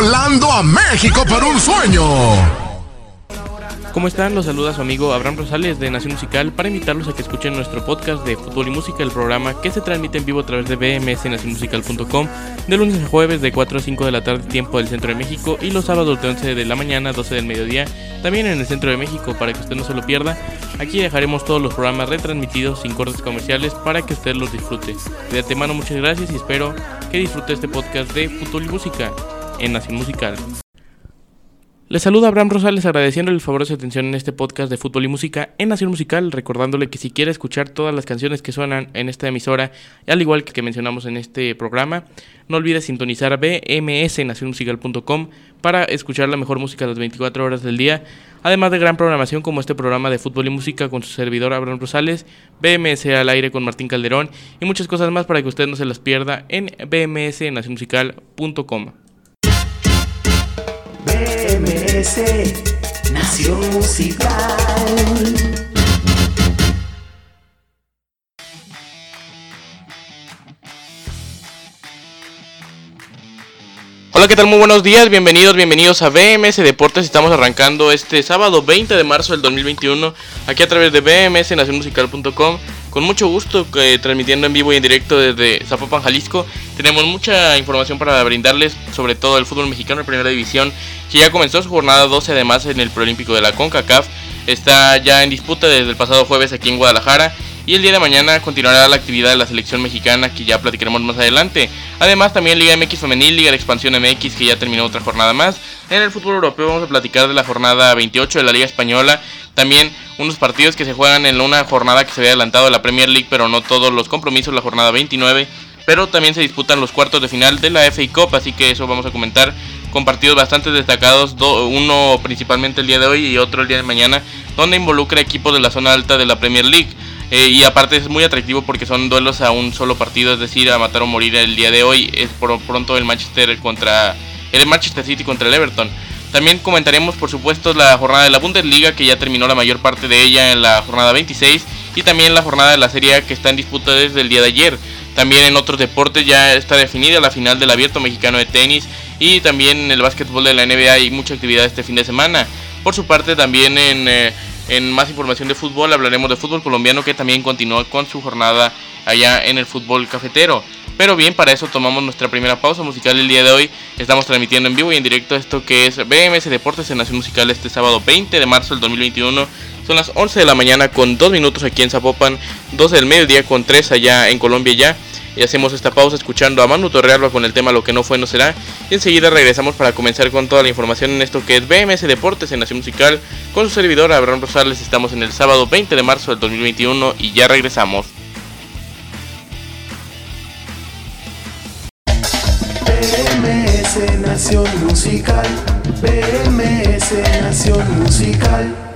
volando a México por un sueño. ¿Cómo están? Los saluda su amigo Abraham Rosales de Nación Musical para invitarlos a que escuchen nuestro podcast de fútbol y música, el programa que se transmite en vivo a través de bmsnacionmusical.com de lunes a jueves de 4 a 5 de la tarde tiempo del centro de México y los sábados de 11 de la mañana a 12 del mediodía también en el centro de México para que usted no se lo pierda. Aquí dejaremos todos los programas retransmitidos sin cortes comerciales para que usted los disfrute. De antemano muchas gracias y espero que disfrute este podcast de fútbol y música en Nación Musical. Les saluda Abraham Rosales agradeciéndole el favor de su atención en este podcast de fútbol y música en Nación Musical, recordándole que si quiere escuchar todas las canciones que suenan en esta emisora, al igual que que mencionamos en este programa, no olvide sintonizar bmsnacionmusical.com para escuchar la mejor música las 24 horas del día, además de gran programación como este programa de fútbol y música con su servidor Abraham Rosales, BMS al aire con Martín Calderón y muchas cosas más para que usted no se las pierda en bmsnacionmusical.com. BMS Nación Musical. Hola, ¿qué tal? Muy buenos días, bienvenidos, bienvenidos a BMS Deportes. Estamos arrancando este sábado 20 de marzo del 2021 aquí a través de bmsnacionmusical.com. Con mucho gusto eh, transmitiendo en vivo y en directo desde Zapopan, Jalisco. Tenemos mucha información para brindarles, sobre todo el fútbol mexicano en primera división, que ya comenzó su jornada 12 además en el Preolímpico de la CONCACAF. Está ya en disputa desde el pasado jueves aquí en Guadalajara y el día de mañana continuará la actividad de la selección mexicana que ya platicaremos más adelante. Además también Liga MX Femenil, Liga de Expansión MX que ya terminó otra jornada más. En el fútbol europeo vamos a platicar de la jornada 28 de la Liga Española. También unos partidos que se juegan en una jornada que se había adelantado de la Premier League, pero no todos los compromisos, la jornada 29. Pero también se disputan los cuartos de final de la FA Cup, así que eso vamos a comentar con partidos bastante destacados, uno principalmente el día de hoy y otro el día de mañana, donde involucra equipos de la zona alta de la Premier League. Eh, y aparte es muy atractivo porque son duelos a un solo partido, es decir, a matar o morir el día de hoy. Es por pronto el Manchester contra el Manchester City contra el Everton. También comentaremos por supuesto la jornada de la Bundesliga que ya terminó la mayor parte de ella en la jornada 26 y también la jornada de la Serie que está en disputa desde el día de ayer. También en otros deportes ya está definida la final del Abierto Mexicano de Tenis y también en el básquetbol de la NBA hay mucha actividad este fin de semana. Por su parte también en eh, en más información de fútbol hablaremos de fútbol colombiano que también continúa con su jornada allá en el fútbol cafetero. Pero bien, para eso tomamos nuestra primera pausa musical el día de hoy. Estamos transmitiendo en vivo y en directo esto que es BMS Deportes en Nación Musical este sábado 20 de marzo del 2021. Son las 11 de la mañana con 2 minutos aquí en Zapopan, 12 del mediodía con 3 allá en Colombia ya y hacemos esta pausa escuchando a Manu Torrealba con el tema Lo que no fue no será y enseguida regresamos para comenzar con toda la información en esto que es BMS Deportes en Nación Musical con su servidor Abraham Rosales estamos en el sábado 20 de marzo del 2021 y ya regresamos BMS Nación Musical. BMS Nación Musical.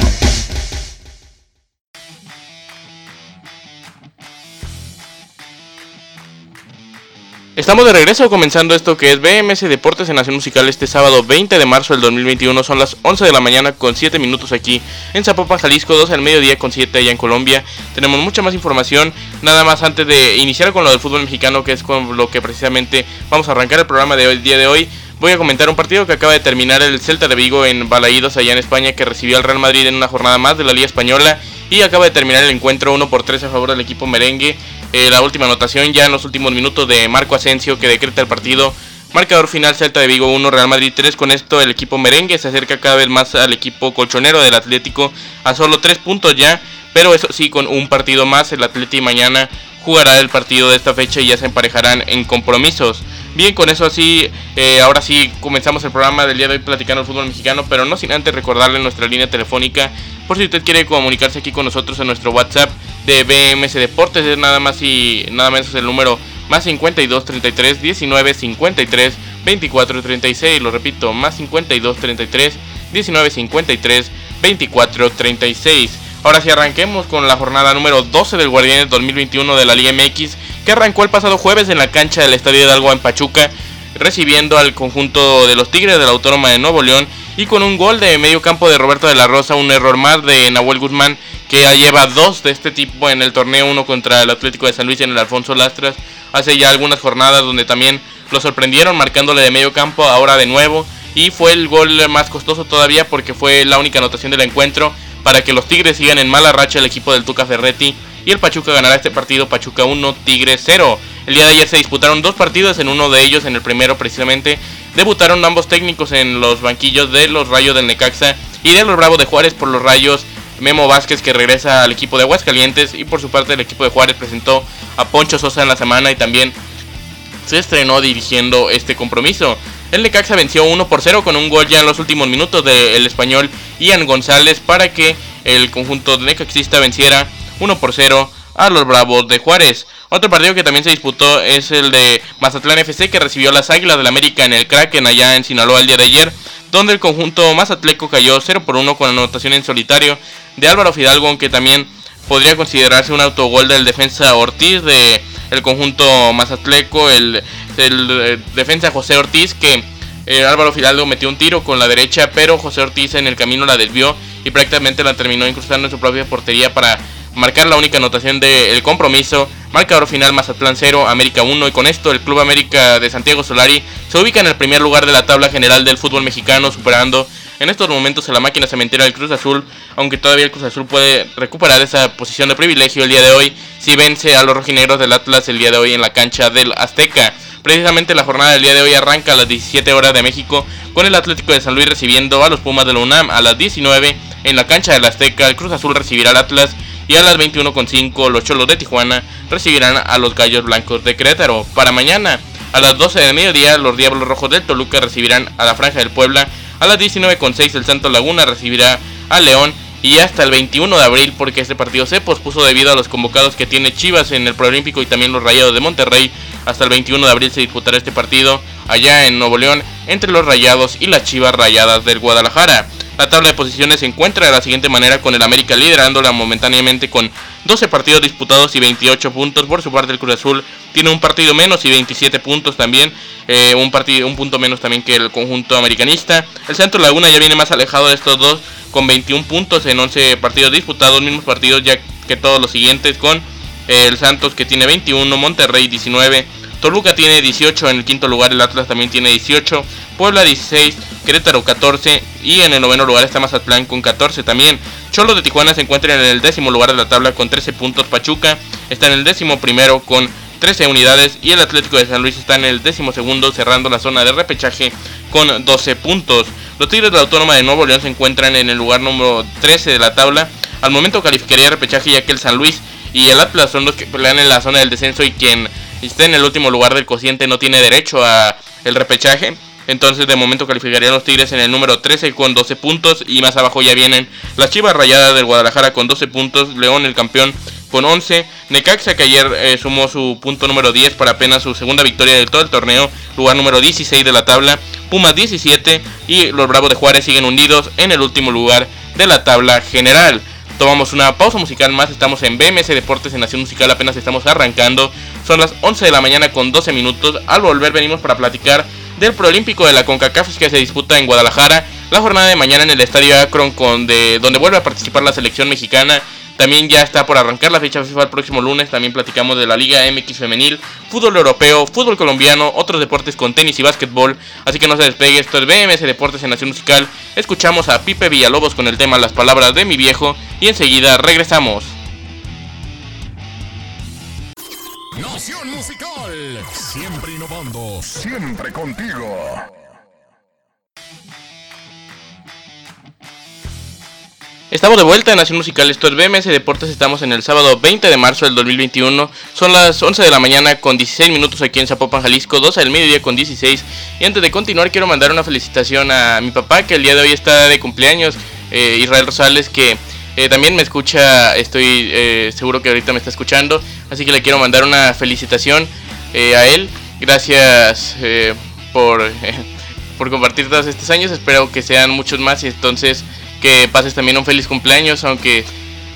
Estamos de regreso comenzando esto que es BMS Deportes en Nación Musical este sábado 20 de marzo del 2021. Son las 11 de la mañana con 7 minutos aquí en Zapopan, Jalisco, 12 al mediodía con 7 allá en Colombia. Tenemos mucha más información. Nada más antes de iniciar con lo del fútbol mexicano, que es con lo que precisamente vamos a arrancar el programa de hoy, día de hoy. Voy a comentar un partido que acaba de terminar el Celta de Vigo en Balaídos, allá en España, que recibió al Real Madrid en una jornada más de la Liga Española. Y acaba de terminar el encuentro 1 por 3 a favor del equipo merengue. Eh, la última anotación ya en los últimos minutos de Marco Asensio que decreta el partido. Marcador final Celta de Vigo 1, Real Madrid 3. Con esto el equipo merengue se acerca cada vez más al equipo colchonero del Atlético a solo 3 puntos ya. Pero eso sí, con un partido más, el Atlético mañana jugará el partido de esta fecha y ya se emparejarán en compromisos. Bien, con eso así, eh, ahora sí comenzamos el programa del día de hoy platicando el fútbol mexicano, pero no sin antes recordarle nuestra línea telefónica por si usted quiere comunicarse aquí con nosotros en nuestro WhatsApp de BMS Deportes, es nada más y nada menos el número más 52 33 19 53 24 36, lo repito, más 52 33 19 53 24 36. Ahora sí arranquemos con la jornada número 12 del Guardianes 2021 de la Liga MX, que arrancó el pasado jueves en la cancha del Estadio Hidalgo en Pachuca, recibiendo al conjunto de los Tigres de la Autónoma de Nuevo León y con un gol de medio campo de Roberto de la Rosa, un error más de Nahuel Guzmán, que ya lleva dos de este tipo en el torneo, uno contra el Atlético de San Luis en el Alfonso Lastras, hace ya algunas jornadas donde también lo sorprendieron marcándole de medio campo, ahora de nuevo, y fue el gol más costoso todavía porque fue la única anotación del encuentro para que los Tigres sigan en mala racha el equipo del Tuca Ferretti y el Pachuca ganará este partido Pachuca 1 Tigres 0. El día de ayer se disputaron dos partidos, en uno de ellos, en el primero precisamente, debutaron ambos técnicos en los banquillos de los Rayos del Necaxa y de los Bravos de Juárez por los Rayos. Memo Vázquez que regresa al equipo de Aguascalientes y por su parte el equipo de Juárez presentó a Poncho Sosa en la semana y también se estrenó dirigiendo este compromiso. El Necaxa venció 1 por 0 con un gol ya en los últimos minutos del español Ian González para que el conjunto de Necaxista venciera 1 por 0 a los Bravos de Juárez. Otro partido que también se disputó es el de Mazatlán FC que recibió las Águilas del América en el Kraken allá en Sinaloa el día de ayer, donde el conjunto mazatleco cayó 0 por 1 con anotación en solitario de Álvaro Fidalgo, aunque también podría considerarse un autogol del defensa Ortiz de el conjunto mazatleco, el, el, defensa José Ortiz que eh, Álvaro Fidalgo metió un tiro con la derecha, pero José Ortiz en el camino la desvió y prácticamente la terminó incrustando en su propia portería para marcar la única anotación del compromiso. Marcador final Mazatlán 0, América 1 y con esto el Club América de Santiago Solari se ubica en el primer lugar de la tabla general del fútbol mexicano superando en estos momentos la máquina cementera del Cruz Azul, aunque todavía el Cruz Azul puede recuperar esa posición de privilegio el día de hoy si vence a los rojinegros del Atlas el día de hoy en la cancha del Azteca. Precisamente la jornada del día de hoy arranca a las 17 horas de México con el Atlético de San Luis recibiendo a los Pumas de la UNAM a las 19 en la cancha del Azteca. El Cruz Azul recibirá al Atlas y a las 21.5 los Cholos de Tijuana recibirán a los Gallos Blancos de Querétaro. Para mañana a las 12 de mediodía los Diablos Rojos del Toluca recibirán a la Franja del Puebla. A las 19.6 el Santo Laguna recibirá a León y hasta el 21 de abril porque este partido se pospuso debido a los convocados que tiene Chivas en el Preolímpico y también los Rayados de Monterrey. Hasta el 21 de abril se disputará este partido allá en Nuevo León entre los Rayados y las Chivas Rayadas del Guadalajara. La tabla de posiciones se encuentra de la siguiente manera con el América liderándola momentáneamente con 12 partidos disputados y 28 puntos. Por su parte el Cruz Azul tiene un partido menos y 27 puntos también. Eh, un, partido, un punto menos también que el conjunto americanista. El Santos Laguna ya viene más alejado de estos dos con 21 puntos en 11 partidos disputados. Mismos partidos ya que todos los siguientes con el Santos que tiene 21, Monterrey 19. Toluca tiene 18 en el quinto lugar, el Atlas también tiene 18, Puebla 16, Querétaro 14 y en el noveno lugar está Mazatlán con 14 también. Cholo de Tijuana se encuentra en el décimo lugar de la tabla con 13 puntos. Pachuca está en el décimo primero con 13 unidades y el Atlético de San Luis está en el décimo segundo cerrando la zona de repechaje con 12 puntos. Los Tigres de la Autónoma de Nuevo León se encuentran en el lugar número 13 de la tabla. Al momento calificaría repechaje ya que el San Luis y el Atlas son los que pelean en la zona del descenso y quien esté en el último lugar del cociente no tiene derecho a el repechaje. Entonces de momento calificarían los Tigres en el número 13 con 12 puntos y más abajo ya vienen las Chivas Rayadas del Guadalajara con 12 puntos, León el campeón con 11, Necaxa que ayer eh, sumó su punto número 10 para apenas su segunda victoria de todo el torneo, lugar número 16 de la tabla, Pumas 17 y los Bravos de Juárez siguen hundidos en el último lugar de la tabla general. Tomamos una pausa musical más, estamos en BMS Deportes en Nación Musical, apenas estamos arrancando, son las 11 de la mañana con 12 minutos, al volver venimos para platicar del Proolímpico de la CONCACAF que se disputa en Guadalajara. La jornada de mañana en el Estadio Akron donde vuelve a participar la selección mexicana. También ya está por arrancar la fecha FIFA el próximo lunes. También platicamos de la Liga MX femenil, fútbol europeo, fútbol colombiano, otros deportes con tenis y básquetbol. Así que no se despegue, esto es BMS Deportes en Nación Musical. Escuchamos a Pipe Villalobos con el tema Las palabras de mi viejo y enseguida regresamos. Nación Musical, siempre innovando, siempre contigo. Estamos de vuelta en Nación Musical, esto es BMS Deportes, estamos en el sábado 20 de marzo del 2021, son las 11 de la mañana con 16 minutos aquí en Zapopan, Jalisco, 12 del mediodía con 16 y antes de continuar quiero mandar una felicitación a mi papá que el día de hoy está de cumpleaños, eh, Israel Rosales, que eh, también me escucha, estoy eh, seguro que ahorita me está escuchando, así que le quiero mandar una felicitación eh, a él. Gracias por, por compartir todos estos años, espero que sean muchos más y entonces que pases también un feliz cumpleaños, aunque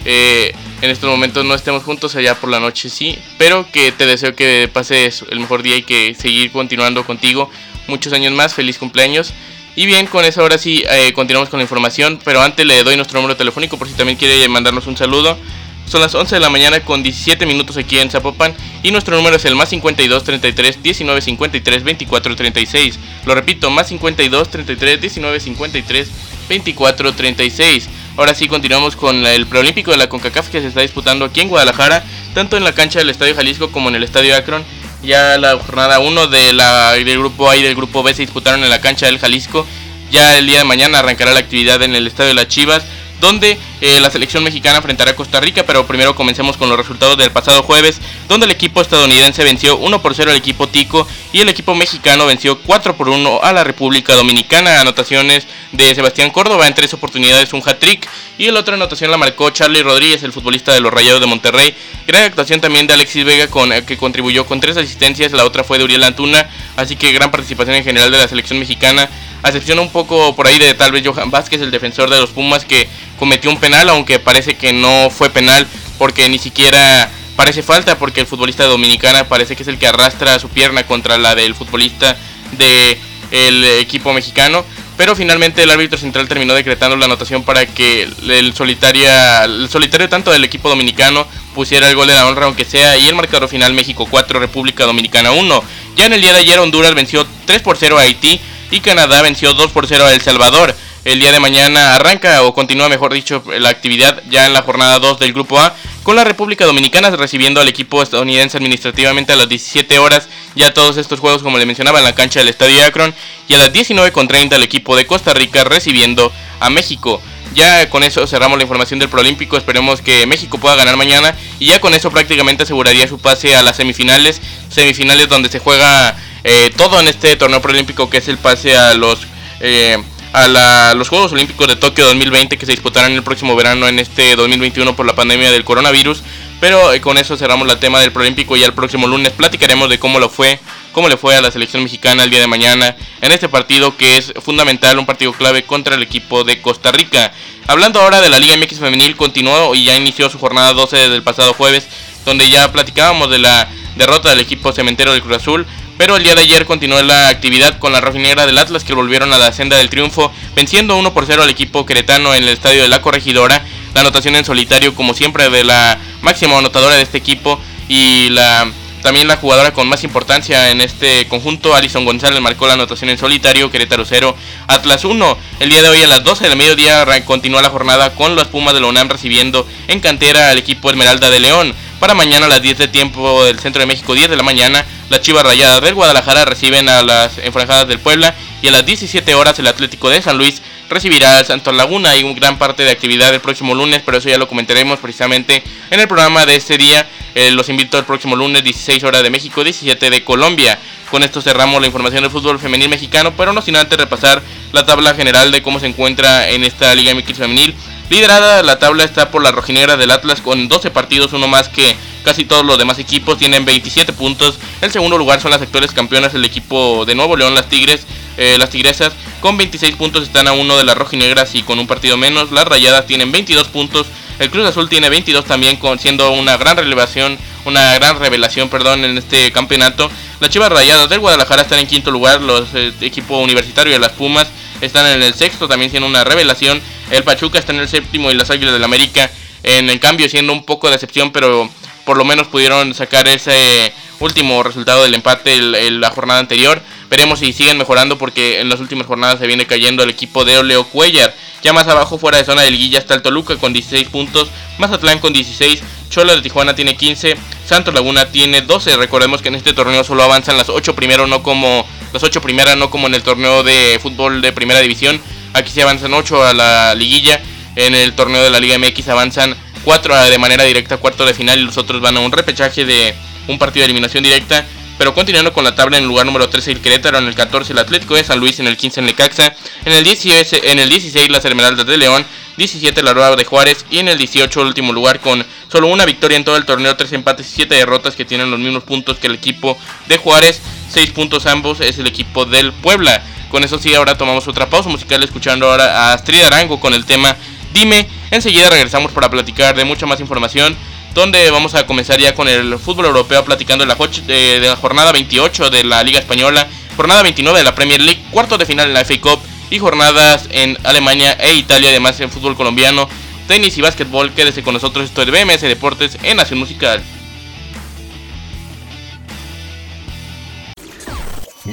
en estos momentos no estemos juntos, allá por la noche sí, pero que te deseo que pases el mejor día y que seguir continuando contigo muchos años más, feliz cumpleaños. Y bien, con eso ahora sí eh, continuamos con la información, pero antes le doy nuestro número telefónico por si también quiere mandarnos un saludo. Son las 11 de la mañana con 17 minutos aquí en Zapopan y nuestro número es el más 52 33 19 53 24 36. Lo repito, más 52 33 19 53 24 36. Ahora sí continuamos con el preolímpico de la CONCACAF que se está disputando aquí en Guadalajara, tanto en la cancha del Estadio Jalisco como en el Estadio Akron. Ya la jornada 1 de del grupo A y del grupo B se disputaron en la cancha del Jalisco. Ya el día de mañana arrancará la actividad en el Estadio de las Chivas donde eh, la selección mexicana enfrentará a Costa Rica, pero primero comencemos con los resultados del pasado jueves, donde el equipo estadounidense venció 1 por 0 al equipo Tico y el equipo mexicano venció 4 por 1 a la República Dominicana. Anotaciones de Sebastián Córdoba en tres oportunidades, un hat-trick, y la otra anotación la marcó Charlie Rodríguez, el futbolista de los Rayados de Monterrey. Gran actuación también de Alexis Vega, con, eh, que contribuyó con tres asistencias, la otra fue de Uriel Antuna, así que gran participación en general de la selección mexicana a excepción un poco por ahí de tal vez Johan Vázquez, el defensor de los Pumas, que cometió un penal, aunque parece que no fue penal porque ni siquiera parece falta, porque el futbolista dominicana parece que es el que arrastra su pierna contra la del futbolista del equipo mexicano. Pero finalmente el árbitro central terminó decretando la anotación para que el, solitaria, el solitario tanto del equipo dominicano pusiera el gol de la honra aunque sea y el marcador final México 4, República Dominicana 1. Ya en el día de ayer Honduras venció 3 por 0 a Haití y Canadá venció 2 por 0 a El Salvador. El día de mañana arranca o continúa, mejor dicho, la actividad ya en la jornada 2 del Grupo A con la República Dominicana recibiendo al equipo estadounidense administrativamente a las 17 horas. Ya todos estos juegos, como le mencionaba, en la cancha del Estadio Akron. Y a las 19.30 el equipo de Costa Rica recibiendo a México. Ya con eso cerramos la información del Proolímpico. Esperemos que México pueda ganar mañana. Y ya con eso prácticamente aseguraría su pase a las semifinales. Semifinales donde se juega eh, todo en este torneo preolímpico que es el pase a los eh, a los Juegos Olímpicos de Tokio 2020 que se disputarán el próximo verano en este 2021 por la pandemia del coronavirus. Pero eh, con eso cerramos el tema del preolímpico y el próximo lunes platicaremos de cómo lo fue, cómo le fue a la selección mexicana el día de mañana en este partido que es fundamental, un partido clave contra el equipo de Costa Rica. Hablando ahora de la Liga MX femenil, continuó y ya inició su jornada 12 desde el pasado jueves, donde ya platicábamos de la derrota del equipo cementero del Cruz Azul, pero el día de ayer continuó la actividad con la rojinegra del Atlas que volvieron a la senda del triunfo, venciendo 1 por 0 al equipo queretano en el estadio de la Corregidora. La anotación en solitario, como siempre, de la máxima anotadora de este equipo y la también la jugadora con más importancia en este conjunto, Alison González, marcó la anotación en solitario, Querétaro 0, Atlas 1. El día de hoy a las 12 del mediodía continúa la jornada con los Pumas de la UNAM recibiendo en cantera al equipo Esmeralda de León. Para mañana a las 10 de tiempo del Centro de México, 10 de la mañana, las Chivas Rayadas del Guadalajara reciben a las Enfranjadas del Puebla y a las 17 horas el Atlético de San Luis recibirá al Santos Laguna. Hay un gran parte de actividad el próximo lunes, pero eso ya lo comentaremos precisamente en el programa de este día. Eh, los invito al próximo lunes, 16 horas de México, 17 de Colombia. Con esto cerramos la información del fútbol femenil mexicano, pero no sin antes repasar la tabla general de cómo se encuentra en esta Liga MX femenil. Liderada la tabla está por la rojinegra del Atlas con 12 partidos, uno más que casi todos los demás equipos, tienen 27 puntos. El segundo lugar son las actuales campeonas, el equipo de Nuevo León, las Tigres, eh, las Tigresas, con 26 puntos están a uno de las rojinegras y con un partido menos. Las Rayadas tienen 22 puntos, el Cruz Azul tiene 22 también, con, siendo una gran revelación, una gran revelación, perdón, en este campeonato. Las Chivas Rayadas del Guadalajara están en quinto lugar, los eh, equipos universitarios de las Pumas están en el sexto, también siendo una revelación. El Pachuca está en el séptimo y las Águilas del América en el cambio siendo un poco de excepción, pero por lo menos pudieron sacar ese último resultado del empate en la jornada anterior. Veremos si siguen mejorando porque en las últimas jornadas se viene cayendo el equipo de Oleo Cuellar. Ya más abajo, fuera de zona del Guilla, está el Toluca con 16 puntos, Mazatlán con 16, Chola de Tijuana tiene 15, Santos Laguna tiene 12. Recordemos que en este torneo solo avanzan las 8 primeros, no como las 8 primeras, no como en el torneo de fútbol de primera división. Aquí se avanzan 8 a la liguilla. En el torneo de la Liga MX avanzan 4 de manera directa cuarto de final y los otros van a un repechaje de un partido de eliminación directa. Pero continuando con la tabla en el lugar número 13 el Querétaro, en el 14 el Atlético de San Luis, en el 15 el Necaxa, en el 16, en el 16 las Esmeraldas de León, 17 la Rueda de Juárez y en el 18 el último lugar con solo una victoria en todo el torneo, 3 empates y 7 derrotas que tienen los mismos puntos que el equipo de Juárez, 6 puntos ambos es el equipo del Puebla. Con eso sí, ahora tomamos otra pausa musical escuchando ahora a Astrid Arango con el tema Dime. Enseguida regresamos para platicar de mucha más información donde vamos a comenzar ya con el fútbol europeo platicando de la, de la jornada 28 de la Liga Española, jornada 29 de la Premier League, cuarto de final en la FA Cup y jornadas en Alemania e Italia, además en fútbol colombiano, tenis y básquetbol. Quédese con nosotros, esto es BMS Deportes en Nación Musical.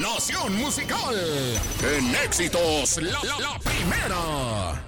Nación Musical. En éxitos, la, la, la primera.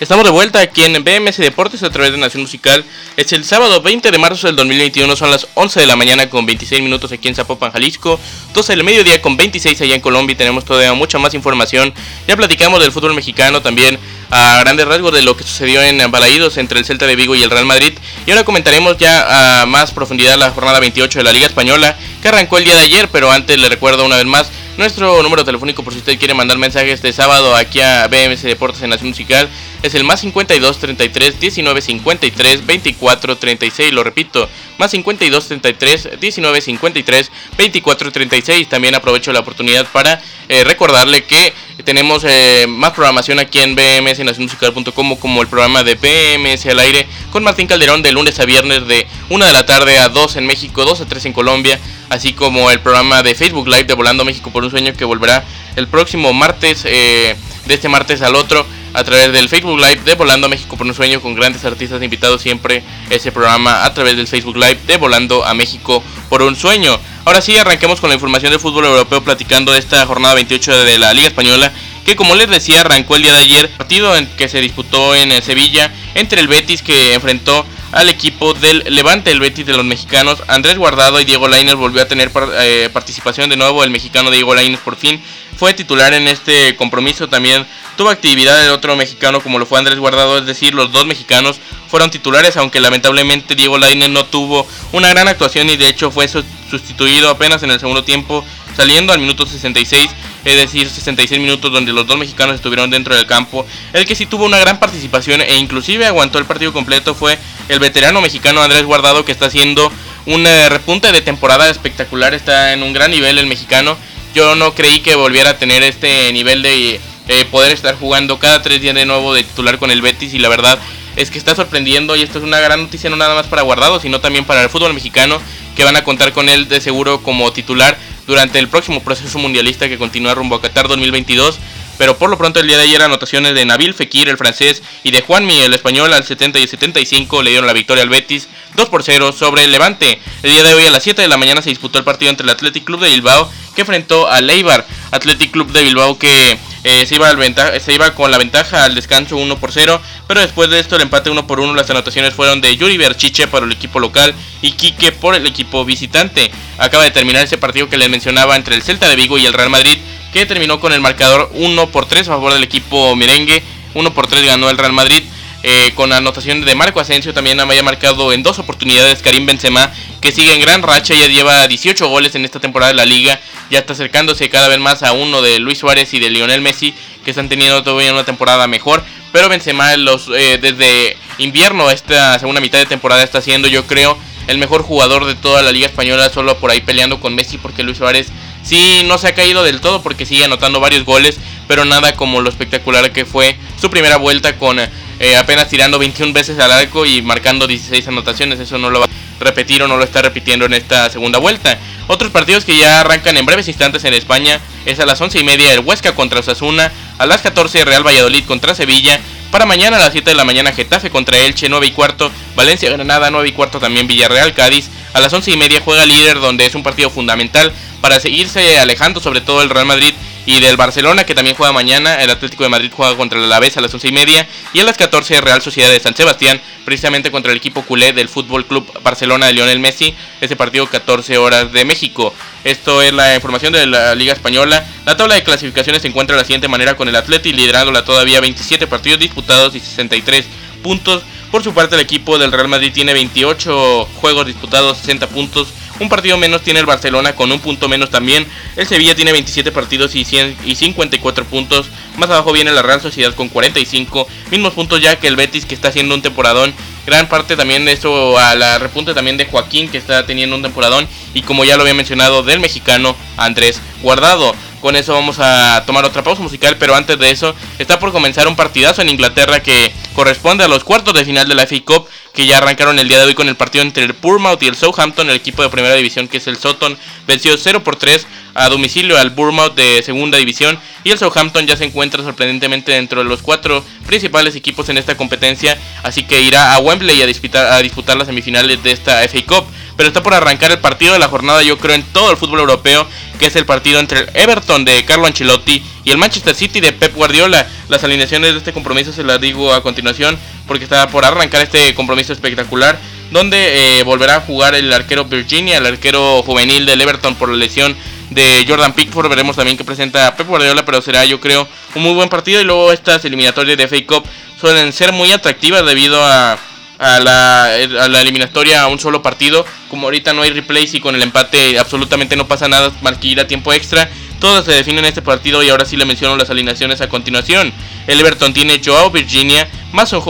Estamos de vuelta aquí en BMS Deportes a través de Nación Musical. Es el sábado 20 de marzo del 2021, son las 11 de la mañana con 26 minutos aquí en Zapopan, Jalisco, 12 del mediodía con 26 allá en Colombia tenemos todavía mucha más información. Ya platicamos del fútbol mexicano también a grandes rasgos de lo que sucedió en Balaídos entre el Celta de Vigo y el Real Madrid. Y ahora comentaremos ya a más profundidad la jornada 28 de la Liga Española que arrancó el día de ayer, pero antes le recuerdo una vez más nuestro número telefónico por si usted quiere mandar mensajes de sábado aquí a BMS Deportes en Nación Musical es el más 52 33 19 53 24 36. Lo repito, más 52 33 19 53 24 36. También aprovecho la oportunidad para eh, recordarle que tenemos eh, más programación aquí en BMS en Musical.com como el programa de BMS al aire con Martín Calderón de lunes a viernes de 1 de la tarde a 2 en México, 2 a 3 en Colombia así como el programa de Facebook Live de Volando México por un Sueño que volverá el próximo martes, eh, de este martes al otro, a través del Facebook Live de Volando México por un Sueño con grandes artistas invitados siempre ese programa a través del Facebook Live de Volando a México por un Sueño. Ahora sí, arranquemos con la información del fútbol europeo platicando de esta jornada 28 de la Liga Española que como les decía arrancó el día de ayer, partido en que se disputó en Sevilla entre el Betis que enfrentó al equipo del Levante, el Betis de los mexicanos. Andrés Guardado y Diego Lainez volvió a tener eh, participación de nuevo. El mexicano Diego Lainez por fin fue titular en este compromiso. También tuvo actividad el otro mexicano como lo fue Andrés Guardado. Es decir, los dos mexicanos fueron titulares, aunque lamentablemente Diego Lainez no tuvo una gran actuación y de hecho fue sustituido apenas en el segundo tiempo, saliendo al minuto 66 es decir, 66 minutos donde los dos mexicanos estuvieron dentro del campo. El que sí tuvo una gran participación e inclusive aguantó el partido completo fue el veterano mexicano Andrés Guardado que está haciendo un repunte de temporada espectacular, está en un gran nivel el mexicano. Yo no creí que volviera a tener este nivel de eh, poder estar jugando cada tres días de nuevo de titular con el Betis y la verdad es que está sorprendiendo y esto es una gran noticia no nada más para Guardado, sino también para el fútbol mexicano que van a contar con él de seguro como titular durante el próximo proceso mundialista que continúa rumbo a Qatar 2022. Pero por lo pronto el día de ayer anotaciones de Nabil Fekir, el francés, y de Juanmi, el español, al 70 y 75 le dieron la victoria al Betis 2 por 0 sobre el Levante. El día de hoy a las 7 de la mañana se disputó el partido entre el Athletic Club de Bilbao que enfrentó al Eibar. Athletic Club de Bilbao que eh, se, iba al se, iba con la ventaja al descanso 1 por 0, pero después de esto el empate 1 por 1 las anotaciones fueron de Yuri Berchiche para el equipo local y Quique por el equipo visitante. Acaba de terminar ese partido que les mencionaba entre el Celta de Vigo y el Real Madrid que terminó con el marcador 1 por 3 a favor del equipo merengue. 1 por 3 ganó el Real Madrid. Eh, con anotación de Marco Asensio también había marcado en dos oportunidades Karim Benzema que sigue en gran racha ya lleva 18 goles en esta temporada de la liga ya está acercándose cada vez más a uno de Luis Suárez y de Lionel Messi que están teniendo todavía una temporada mejor pero Benzema los, eh, desde invierno esta segunda mitad de temporada está siendo yo creo el mejor jugador de toda la liga española solo por ahí peleando con Messi porque Luis Suárez Sí, no se ha caído del todo porque sigue anotando varios goles, pero nada como lo espectacular que fue su primera vuelta con eh, apenas tirando 21 veces al arco y marcando 16 anotaciones. Eso no lo va a repetir o no lo está repitiendo en esta segunda vuelta. Otros partidos que ya arrancan en breves instantes en España es a las 11 y media el Huesca contra Osasuna, a las 14 Real Valladolid contra Sevilla, para mañana a las 7 de la mañana Getafe contra Elche 9 y cuarto, Valencia Granada 9 y cuarto también Villarreal Cádiz, a las 11 y media juega líder donde es un partido fundamental para seguirse alejando sobre todo el Real Madrid y del Barcelona que también juega mañana. El Atlético de Madrid juega contra el Alavés a las 11 y media y a las 14 Real Sociedad de San Sebastián precisamente contra el equipo culé del Fútbol Club Barcelona de Lionel Messi. Ese partido 14 horas de México. Esto es la información de la Liga Española. La tabla de clasificaciones se encuentra de la siguiente manera con el Atlético liderándola todavía 27 partidos disputados y 63 puntos. Por su parte el equipo del Real Madrid tiene 28 juegos disputados, 60 puntos un partido menos tiene el Barcelona con un punto menos también. El Sevilla tiene 27 partidos y, 100, y 54 puntos. Más abajo viene la Real Sociedad con 45. Mismos puntos ya que el Betis que está haciendo un temporadón. Gran parte también de eso a la repunte también de Joaquín que está teniendo un temporadón. Y como ya lo había mencionado del mexicano Andrés Guardado. Con eso vamos a tomar otra pausa musical, pero antes de eso está por comenzar un partidazo en Inglaterra que corresponde a los cuartos de final de la FA Cup que ya arrancaron el día de hoy con el partido entre el Bournemouth y el Southampton, el equipo de primera división que es el Soton, venció 0 por 3 a domicilio al Bournemouth de segunda división y el Southampton ya se encuentra sorprendentemente dentro de los cuatro principales equipos en esta competencia, así que irá a Wembley a disputar, a disputar las semifinales de esta FA Cup. Pero está por arrancar el partido de la jornada, yo creo, en todo el fútbol europeo, que es el partido entre el Everton de Carlo Ancelotti y el Manchester City de Pep Guardiola. Las alineaciones de este compromiso se las digo a continuación, porque está por arrancar este compromiso espectacular donde eh, volverá a jugar el arquero Virginia, el arquero juvenil del Everton por la lesión de Jordan Pickford. Veremos también que presenta Pep Guardiola, pero será yo creo un muy buen partido. Y luego estas eliminatorias de FA Cup suelen ser muy atractivas debido a, a, la, a la eliminatoria a un solo partido. Como ahorita no hay replays y con el empate absolutamente no pasa nada más que ir a tiempo extra. Todas se definen en este partido y ahora sí le menciono las alineaciones a continuación. El Everton tiene Joao Virginia, Mason,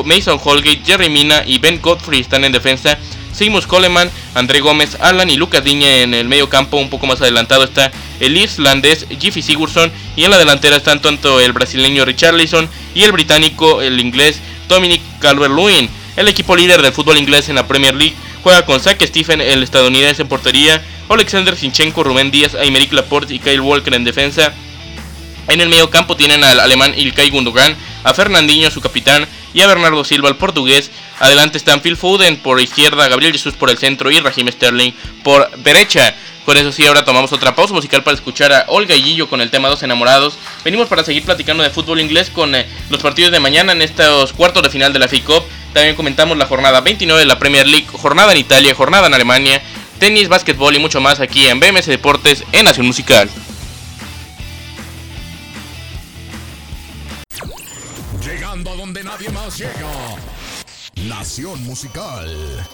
Holgate, Jerry Mina y Ben Godfrey están en defensa. Sigmus Coleman, André Gómez, Alan y Lucas Diña en el medio campo. Un poco más adelantado está el irlandés Jiffy Sigurdsson. Y en la delantera están tanto el brasileño Richarlison y el británico, el inglés Dominic Calvert-Lewin. El equipo líder del fútbol inglés en la Premier League juega con Zach Stephen, el estadounidense en portería, Alexander Sinchenko, Rubén Díaz, Aymeric Laporte y Kyle Walker en defensa. En el medio campo tienen al alemán Ilkay Gundogan, a Fernandinho, su capitán, y a Bernardo Silva, el portugués. Adelante están Phil Foden por izquierda, Gabriel Jesús por el centro y Raheem Sterling por derecha. Con eso sí, ahora tomamos otra pausa musical para escuchar a Olga y con el tema Dos Enamorados. Venimos para seguir platicando de fútbol inglés con eh, los partidos de mañana en estos cuartos de final de la FA Cup. También comentamos la jornada 29 de la Premier League, jornada en Italia, jornada en Alemania, tenis, básquetbol y mucho más aquí en BMS Deportes en Nación Musical. Llegando a donde nadie más llega. Nación Musical.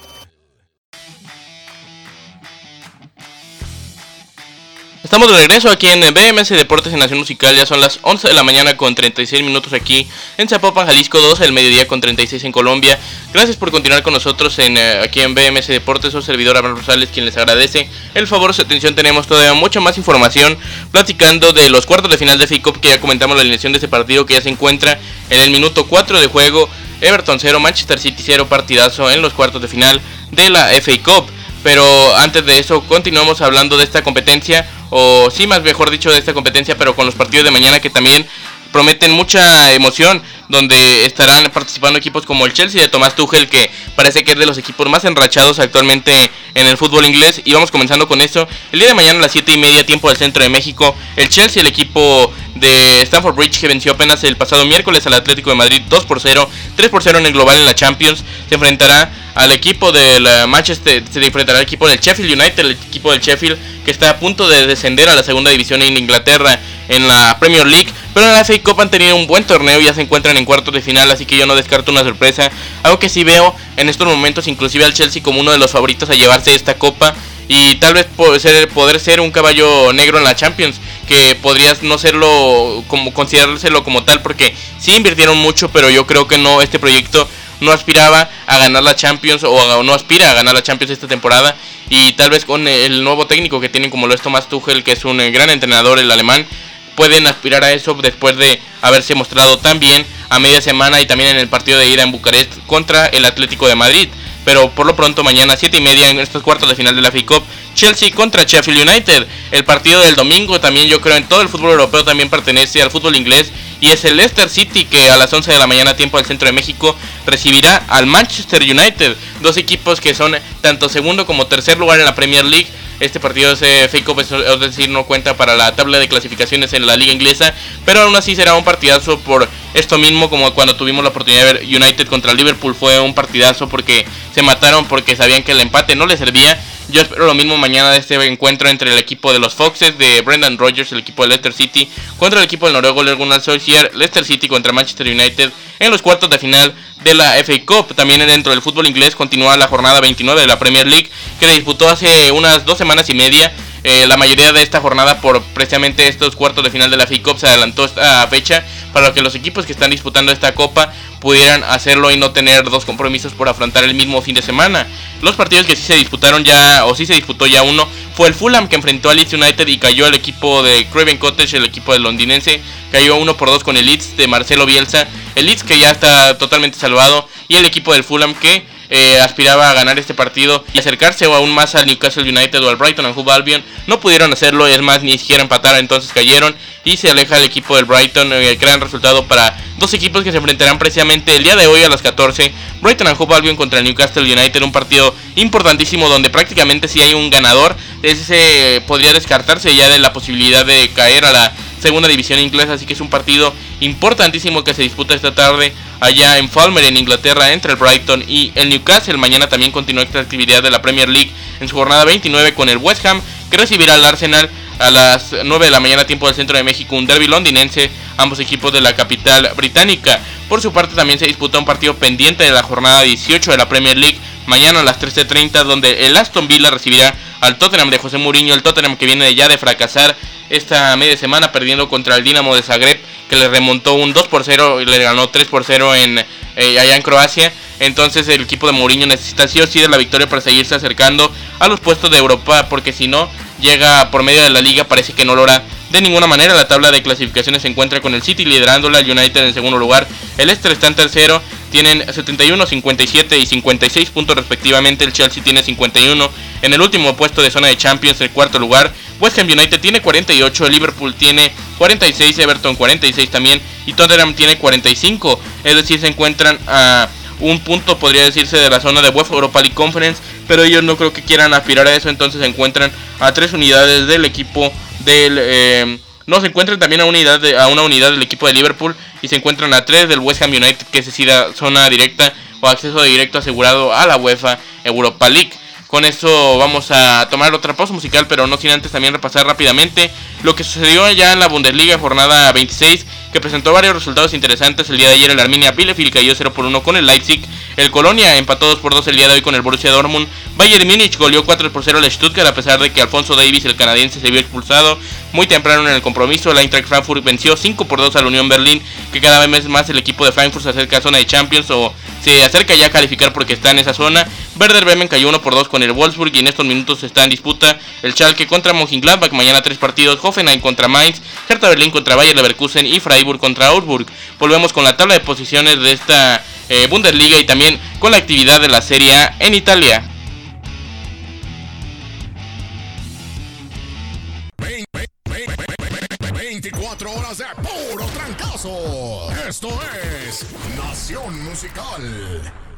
Estamos de regreso aquí en BMS Deportes en Nación Musical. Ya son las 11 de la mañana con 36 minutos aquí en Zapopan, Jalisco, 12 del mediodía con 36 en Colombia. Gracias por continuar con nosotros en, eh, aquí en BMS Deportes. Soy servidor Abraham Rosales quien les agradece el favor, su atención. Tenemos todavía mucha más información platicando de los cuartos de final de FICOP que ya comentamos la alineación de ese partido que ya se encuentra en el minuto 4 de juego. Everton 0, Manchester City 0, partidazo en los cuartos de final de la FA Cup. Pero antes de eso, continuamos hablando de esta competencia, o sí, más mejor dicho, de esta competencia, pero con los partidos de mañana que también prometen mucha emoción, donde estarán participando equipos como el Chelsea de Tomás Tuchel, que parece que es de los equipos más enrachados actualmente en el fútbol inglés. Y vamos comenzando con esto. El día de mañana a las 7 y media, tiempo del centro de México, el Chelsea, el equipo de Stamford Bridge, que venció apenas el pasado miércoles al Atlético de Madrid 2 por 0, 3 por 0 en el global en la Champions, se enfrentará al equipo del Manchester, se enfrentará al equipo del Sheffield United, el equipo del Sheffield que está a punto de descender a la segunda división en Inglaterra en la Premier League, pero en la FA Cup han tenido un buen torneo y ya se encuentran en cuartos de final, así que yo no descarto una sorpresa, algo que sí veo en estos momentos inclusive al Chelsea como uno de los favoritos a llevarse esta copa y tal vez poder ser, un caballo negro en la Champions, que podrías no serlo como considerárselo como tal porque sí invirtieron mucho, pero yo creo que no este proyecto no aspiraba a ganar la Champions o no aspira a ganar la Champions esta temporada y tal vez con el nuevo técnico que tienen como lo es Thomas Tuchel, que es un eh, gran entrenador el alemán, pueden aspirar a eso después de haberse mostrado tan bien a media semana y también en el partido de ida en Bucarest contra el Atlético de Madrid. Pero por lo pronto mañana 7 y media en estos cuartos de final de la FA Cup, Chelsea contra Sheffield United. El partido del domingo también yo creo en todo el fútbol europeo también pertenece al fútbol inglés y es el Leicester City que a las 11 de la mañana tiempo del centro de México recibirá al Manchester United. Dos equipos que son tanto segundo como tercer lugar en la Premier League este partido es FA Cup, es decir, no cuenta para la tabla de clasificaciones en la liga inglesa, pero aún así será un partidazo por esto mismo como cuando tuvimos la oportunidad de ver United contra Liverpool fue un partidazo porque se mataron porque sabían que el empate no les servía. Yo espero lo mismo mañana de este encuentro entre el equipo de los Foxes de Brendan Rodgers, el equipo de Leicester City, contra el equipo del noruego Gunnar Solskjaer, Leicester City contra Manchester United en los cuartos de final de la FA Cup. También dentro del fútbol inglés continúa la jornada 29 de la Premier League que se disputó hace unas dos semanas y media. Eh, la mayoría de esta jornada por precisamente estos cuartos de final de la FA Cup se adelantó esta fecha para que los equipos que están disputando esta copa pudieran hacerlo y no tener dos compromisos por afrontar el mismo fin de semana. Los partidos que sí se disputaron ya, o sí se disputó ya uno, fue el Fulham que enfrentó al Leeds United y cayó el equipo de Craven Cottage, el equipo del londinense, cayó uno por dos con el Leeds de Marcelo Bielsa, el Leeds que ya está totalmente salvado y el equipo del Fulham que eh, aspiraba a ganar este partido y acercarse aún más al Newcastle United o al Brighton and Hove Albion. No pudieron hacerlo, es más, ni siquiera empatar, entonces cayeron y se aleja el equipo del Brighton. El gran resultado para dos equipos que se enfrentarán precisamente el día de hoy a las 14. Brighton and Hove Albion contra el Newcastle United, un partido importantísimo donde prácticamente si hay un ganador, ese podría descartarse ya de la posibilidad de caer a la segunda división inglesa, así que es un partido importantísimo que se disputa esta tarde allá en Falmer en Inglaterra entre el Brighton y el Newcastle. Mañana también continúa esta actividad de la Premier League en su jornada 29 con el West Ham que recibirá al Arsenal a las 9 de la mañana tiempo del centro de México, un derby londinense, ambos equipos de la capital británica. Por su parte también se disputa un partido pendiente de la jornada 18 de la Premier League mañana a las 13.30 donde el Aston Villa recibirá al Tottenham de José Mourinho, el Tottenham que viene ya de fracasar esta media semana perdiendo contra el Dinamo de Zagreb que le remontó un 2 por 0 y le ganó 3 por 0 en, eh, allá en Croacia. Entonces el equipo de Mourinho necesita sí o sí de la victoria para seguirse acercando a los puestos de Europa porque si no llega por medio de la liga parece que no lo hará de ninguna manera. La tabla de clasificaciones se encuentra con el City liderándola, el United en segundo lugar, el Leicester está en tercero tienen 71, 57 y 56 puntos respectivamente. El Chelsea tiene 51 en el último puesto de zona de Champions, el cuarto lugar. West Ham United tiene 48, Liverpool tiene 46, Everton 46 también y Tottenham tiene 45. Es decir, se encuentran a un punto, podría decirse, de la zona de UEFA Europa League Conference, pero ellos no creo que quieran aspirar a eso, entonces se encuentran a tres unidades del equipo del... Eh, no, se encuentran también a, unidad a una unidad del equipo de Liverpool y se encuentran a tres del West Ham United que se decida zona directa o acceso directo asegurado a la UEFA Europa League. Con eso vamos a tomar otra pausa musical, pero no sin antes también repasar rápidamente lo que sucedió ya en la Bundesliga jornada 26, que presentó varios resultados interesantes. El día de ayer el Arminia Bielefeld cayó 0 por 1 con el Leipzig. El Colonia empató 2 por 2 el día de hoy con el Borussia Dortmund. Bayern Múnich goleó 4 por 0 al Stuttgart a pesar de que Alfonso Davis, el canadiense, se vio expulsado muy temprano en el compromiso. El Eintracht Frankfurt venció 5 por 2 a la Unión Berlín, que cada vez más el equipo de Frankfurt se acerca a zona de Champions o se acerca ya a calificar porque está en esa zona. Werder Bremen cayó 1 por 2 con el Wolfsburg y en estos minutos está en disputa el Schalke contra Mönchengladbach. Mañana tres partidos, Hoffenheim contra Mainz, Hertha Berlín contra Bayer Leverkusen y Freiburg contra Augsburg. Volvemos con la tabla de posiciones de esta eh, Bundesliga y también con la actividad de la Serie A en Italia. 24 horas de puro trancazo. Esto es Nación Musical.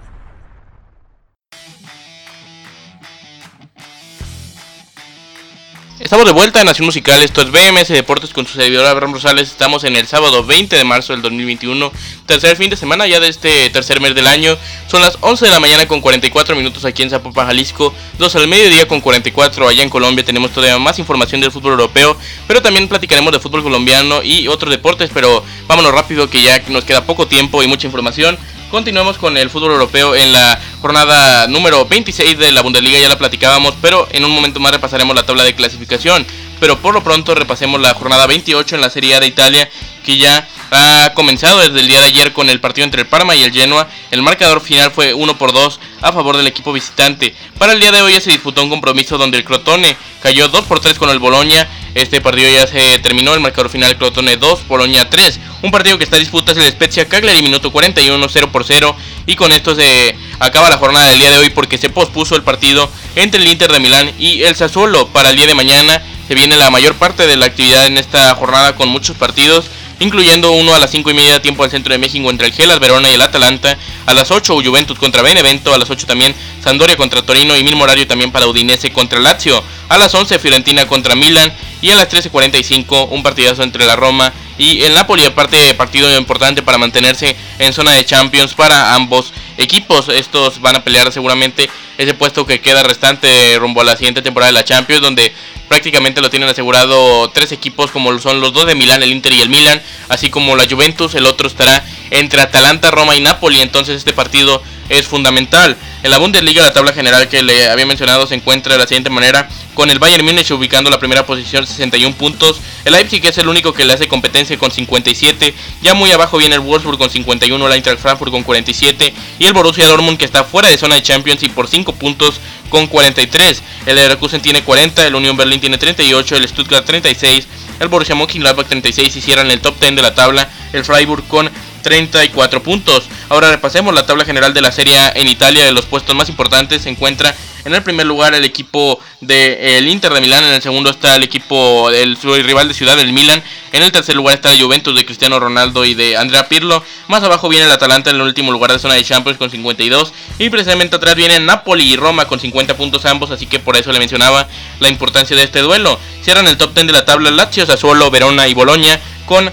Estamos de vuelta en Nación Musical, esto es BMS Deportes con su servidor Abraham Rosales. Estamos en el sábado 20 de marzo del 2021, tercer fin de semana ya de este tercer mes del año. Son las 11 de la mañana con 44 minutos aquí en Zapopan, Jalisco, 2 al mediodía con 44 allá en Colombia. Tenemos todavía más información del fútbol europeo, pero también platicaremos de fútbol colombiano y otros deportes. Pero vámonos rápido que ya nos queda poco tiempo y mucha información. Continuamos con el fútbol europeo en la jornada número 26 de la Bundesliga, ya la platicábamos, pero en un momento más repasaremos la tabla de clasificación. Pero por lo pronto repasemos la jornada 28 en la Serie A de Italia, que ya ha comenzado desde el día de ayer con el partido entre el Parma y el Genoa. El marcador final fue 1 por 2 a favor del equipo visitante. Para el día de hoy ya se disputó un compromiso donde el Crotone cayó 2 por 3 con el Boloña. Este partido ya se terminó, el marcador final Crotone 2, Boloña 3. Un partido que está en disputa es el Spezia Cagliari, minuto 41, 0 por 0. Y con esto se acaba la jornada del día de hoy porque se pospuso el partido entre el Inter de Milán y el Sassuolo para el día de mañana. Se viene la mayor parte de la actividad en esta jornada con muchos partidos incluyendo uno a las 5 y media tiempo al centro de México entre el Gelas Verona y el Atalanta, a las 8 Juventus contra Benevento, a las 8 también Sandoria contra Torino y mismo horario también para Udinese contra Lazio, a las 11 Fiorentina contra Milan y a las 13.45 un partidazo entre la Roma y el Napoli, aparte de partido importante para mantenerse en zona de Champions para ambos equipos. Estos van a pelear seguramente ese puesto que queda restante rumbo a la siguiente temporada de la Champions, donde prácticamente lo tienen asegurado tres equipos como son los dos de Milán, el Inter y el Milan, así como la Juventus, el otro estará entre Atalanta, Roma y Napoli, entonces este partido es fundamental. En la Bundesliga, la tabla general que le había mencionado se encuentra de la siguiente manera, con el Bayern Múnich ubicando la primera posición 61 puntos, el Leipzig es el único que le hace competencia con 57, ya muy abajo viene el Wolfsburg con 51, el Eintracht Frankfurt con 47 y el Borussia Dortmund que está fuera de zona de Champions y por 5 puntos con 43. El Leverkusen tiene 40, el Union Berlin tiene 38, el Stuttgart 36, el Borussia Mönchengladbach 36 y cierran el top 10 de la tabla, el Freiburg con 34 puntos. Ahora repasemos la tabla general de la Serie en Italia. De los puestos más importantes se encuentra en el primer lugar el equipo del Inter de Milán. En el segundo está el equipo del rival de ciudad, el Milan. En el tercer lugar está la Juventus de Cristiano Ronaldo y de Andrea Pirlo. Más abajo viene el Atalanta en el último lugar de zona de Champions con 52. Y precisamente atrás vienen Napoli y Roma con 50 puntos ambos. Así que por eso le mencionaba la importancia de este duelo. Cierran el top 10 de la tabla Lazio, Sassuolo, Verona y Boloña con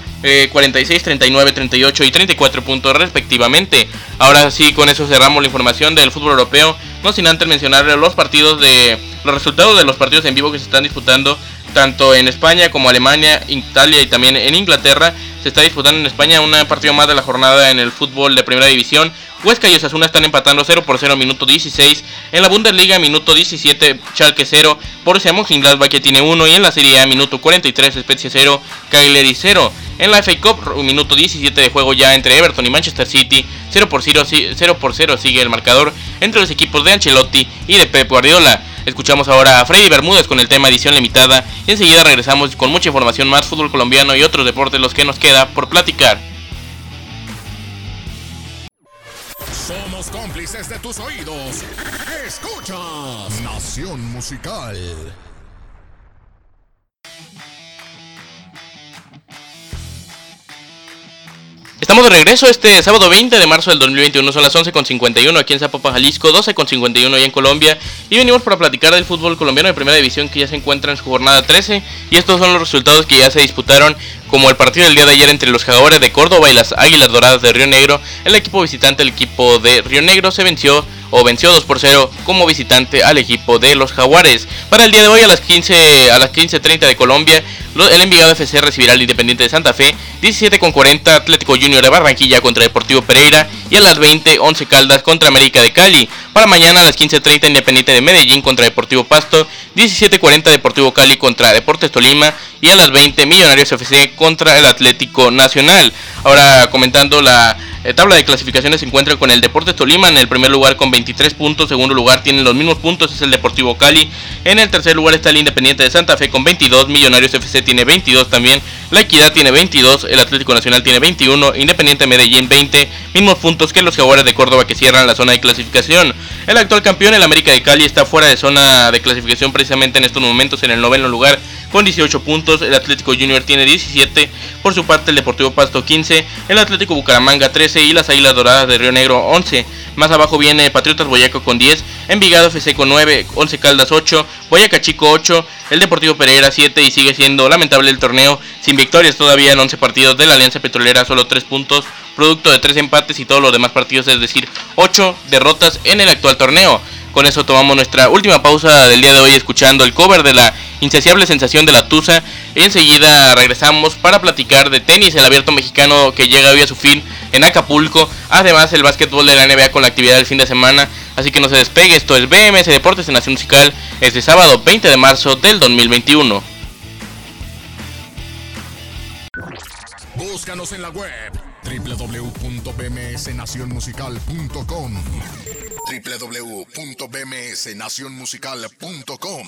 46, 39, 38 y 34 puntos respectivamente. Ahora sí, con eso cerramos la información del fútbol europeo. No sin antes mencionar los partidos de los resultados de los partidos en vivo que se están disputando tanto en España como Alemania, Italia y también en Inglaterra. Se está disputando en España un partido más de la jornada en el fútbol de primera división. Huesca y Osasuna están empatando 0 por 0 minuto 16. En la Bundesliga minuto 17 Schalke 0. Borussia Mönchengladbach que tiene 1 y en la Serie A minuto 43 Spezia 0, Cagliari 0. En la FA Cup minuto 17 de juego ya entre Everton y Manchester City. 0 por 0, 0 por 0 sigue el marcador entre los equipos de Ancelotti y de Pep Guardiola. Escuchamos ahora a Freddy Bermúdez con el tema edición limitada y enseguida regresamos con mucha información más fútbol colombiano y otros deportes los que nos queda por platicar. Cómplices de tus oídos. Escuchas Nación Musical. Estamos de regreso este sábado 20 de marzo del 2021, son las 11.51 aquí en Zapopan, Jalisco, 12.51 ahí en Colombia. Y venimos para platicar del fútbol colombiano de primera división que ya se encuentra en su jornada 13 y estos son los resultados que ya se disputaron como el partido del día de ayer entre los Jaguares de Córdoba y las Águilas Doradas de Río Negro, el equipo visitante, el equipo de Río Negro se venció o venció 2 por 0 como visitante al equipo de los Jaguares. Para el día de hoy a las 15 a las 15:30 de Colombia, el Envigado FC recibirá al Independiente de Santa Fe, 17 con 40 Atlético Junior de Barranquilla contra Deportivo Pereira y a las 20 11 Caldas contra América de Cali. Para mañana a las 15:30 Independiente de Medellín contra Deportivo Pasto, 17:40 Deportivo Cali contra Deportes Tolima y a las 20 Millonarios FC contra el Atlético Nacional. Ahora comentando la eh, tabla de clasificaciones se encuentra con el Deportes Tolima en el primer lugar con 23 puntos, segundo lugar tienen los mismos puntos, es el Deportivo Cali, en el tercer lugar está el Independiente de Santa Fe con 22, Millonarios FC tiene 22 también, La Equidad tiene 22, el Atlético Nacional tiene 21, Independiente Medellín 20, mismos puntos que los Jaguares de Córdoba que cierran la zona de clasificación. El actual campeón, el América de Cali, está fuera de zona de clasificación precisamente en estos momentos en el noveno lugar con 18 puntos, el Atlético Junior tiene 17, por su parte el Deportivo Pasto 15, el Atlético Bucaramanga 13 y las Águilas Doradas de Río Negro 11. Más abajo viene Patriotas Boyaco con 10, Envigado FC con 9, 11 Caldas 8, Boyaca Chico 8, el Deportivo Pereira 7 y sigue siendo lamentable el torneo. Sin victorias todavía en 11 partidos de la Alianza Petrolera, solo 3 puntos, producto de 3 empates y todos los demás partidos, es decir, 8 derrotas en el actual torneo. Con eso tomamos nuestra última pausa del día de hoy escuchando el cover de la insaciable sensación de la Tusa. Enseguida regresamos para platicar de tenis, el abierto mexicano que llega hoy a su fin en Acapulco. Además el básquetbol de la NBA con la actividad del fin de semana. Así que no se despegue, esto es BMS Deportes en Nación Musical este sábado 20 de marzo del 2021. Búscanos en la web www.bmsnacionmusical.com www.bmsnacionmusical.com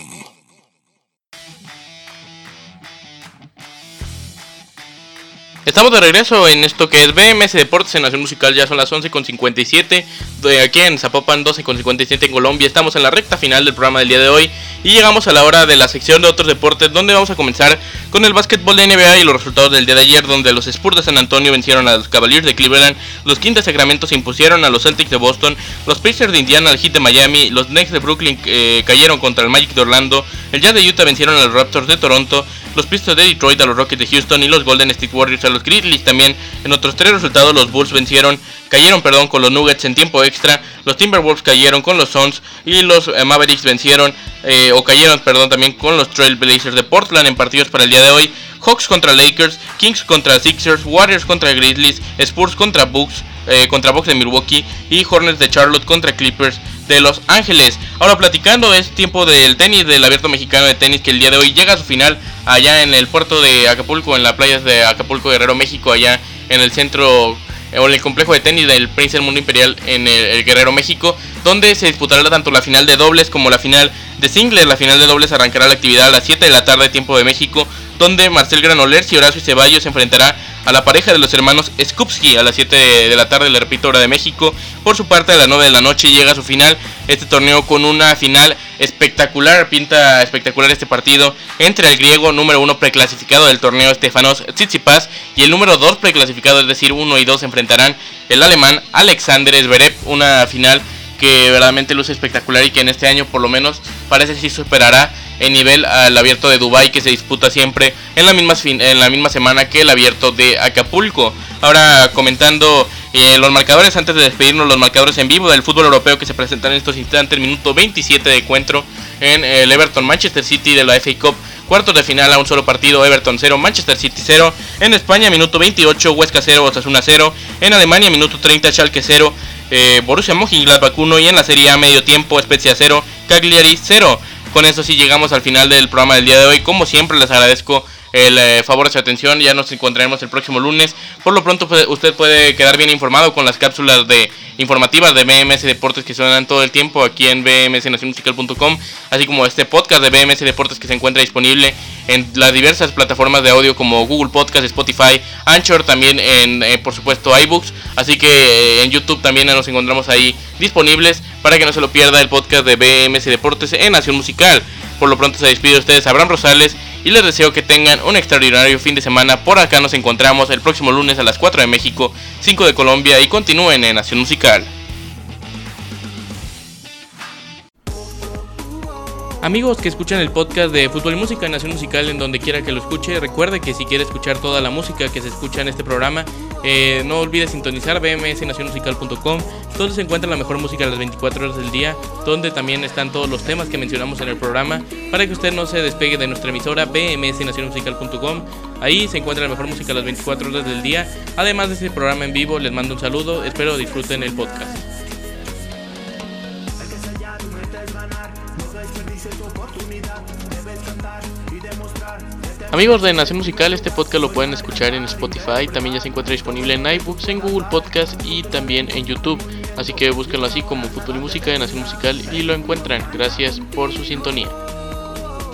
Estamos de regreso en esto que es BMS Deportes en Nación Musical, ya son las 11.57, de aquí en Zapopan 12.57 en Colombia, estamos en la recta final del programa del día de hoy y llegamos a la hora de la sección de otros deportes donde vamos a comenzar con el básquetbol de NBA y los resultados del día de ayer donde los Spurs de San Antonio vencieron a los Cavaliers de Cleveland, los Kings de Sacramento se impusieron a los Celtics de Boston, los Pacers de Indiana al Heat de Miami, los Knicks de Brooklyn eh, cayeron contra el Magic de Orlando, el Jazz de Utah vencieron a los Raptors de Toronto, los Pistons de Detroit a los Rockets de Houston y los Golden State Warriors a los Grizzlies también. En otros tres resultados los Bulls vencieron, cayeron perdón con los Nuggets en tiempo extra, los Timberwolves cayeron con los Suns y los eh, Mavericks vencieron eh, o cayeron perdón también con los Trailblazers de Portland en partidos para el día de hoy. Hawks contra Lakers, Kings contra Sixers, Warriors contra Grizzlies, Spurs contra Bucks, eh, contra Bucks de Milwaukee y Hornets de Charlotte contra Clippers de Los Ángeles. Ahora platicando es tiempo del tenis, del abierto mexicano de tenis que el día de hoy llega a su final allá en el puerto de Acapulco, en las playas de Acapulco Guerrero, México, allá en el centro o en el complejo de tenis del Prince del Mundo Imperial en el, Guerrero, México, donde se disputará tanto la final de dobles como la final de singles. La final de dobles arrancará la actividad a las 7 de la tarde, tiempo de México, donde Marcel Granollers y Horacio Ceballos se enfrentará a la pareja de los hermanos Skupski a las 7 de la tarde, le repito, hora de México. Por su parte, a las 9 de la noche llega a su final este torneo con una final espectacular, pinta espectacular este partido entre el griego número 1 preclasificado del torneo Stefanos Tsitsipas y el número 2 preclasificado, es decir, 1 y 2 se enfrentarán el alemán Alexander Zverev, una final que verdaderamente luce espectacular y que en este año por lo menos parece si superará en nivel al abierto de Dubai que se disputa siempre en la misma, en la misma semana que el abierto de Acapulco. Ahora comentando eh, los marcadores antes de despedirnos, los marcadores en vivo del fútbol europeo que se presentan en estos instantes, minuto 27 de encuentro en el Everton Manchester City de la FA Cup. Cuartos de final a un solo partido, Everton 0, Manchester City 0. En España, minuto 28, Huesca 0, Osasuna 0. En Alemania, minuto 30, Schalke 0 eh, Borussia Mönchengladbach 1 y en la Serie A medio tiempo Spezia 0, Cagliari 0. Con eso sí llegamos al final del programa del día de hoy. Como siempre les agradezco el eh, favor de su atención. Ya nos encontraremos el próximo lunes. Por lo pronto pues, usted puede quedar bien informado con las cápsulas de informativas de BMS Deportes que suenan todo el tiempo aquí en bmsnacionmusical.com, así como este podcast de BMS Deportes que se encuentra disponible en las diversas plataformas de audio como Google Podcast, Spotify, Anchor, también en eh, por supuesto iBooks, así que eh, en YouTube también nos encontramos ahí disponibles para que no se lo pierda el podcast de BMS Deportes en Nación Musical. Por lo pronto se despide de ustedes Abraham Rosales y les deseo que tengan un extraordinario fin de semana. Por acá nos encontramos el próximo lunes a las 4 de México, 5 de Colombia y continúen en Nación Musical. Amigos que escuchan el podcast de Fútbol y Música Nación Musical en donde quiera que lo escuche, recuerde que si quiere escuchar toda la música que se escucha en este programa, eh, no olvide sintonizar bmsnacionmusical.com, donde se encuentra la mejor música a las 24 horas del día, donde también están todos los temas que mencionamos en el programa, para que usted no se despegue de nuestra emisora bmsnacionmusical.com. Ahí se encuentra la mejor música a las 24 horas del día. Además de este programa en vivo, les mando un saludo, espero disfruten el podcast. Amigos de Nación Musical, este podcast lo pueden escuchar en Spotify, también ya se encuentra disponible en iBooks, en Google Podcast y también en YouTube. Así que búsquenlo así como Futuro y Música de Nación Musical y lo encuentran. Gracias por su sintonía.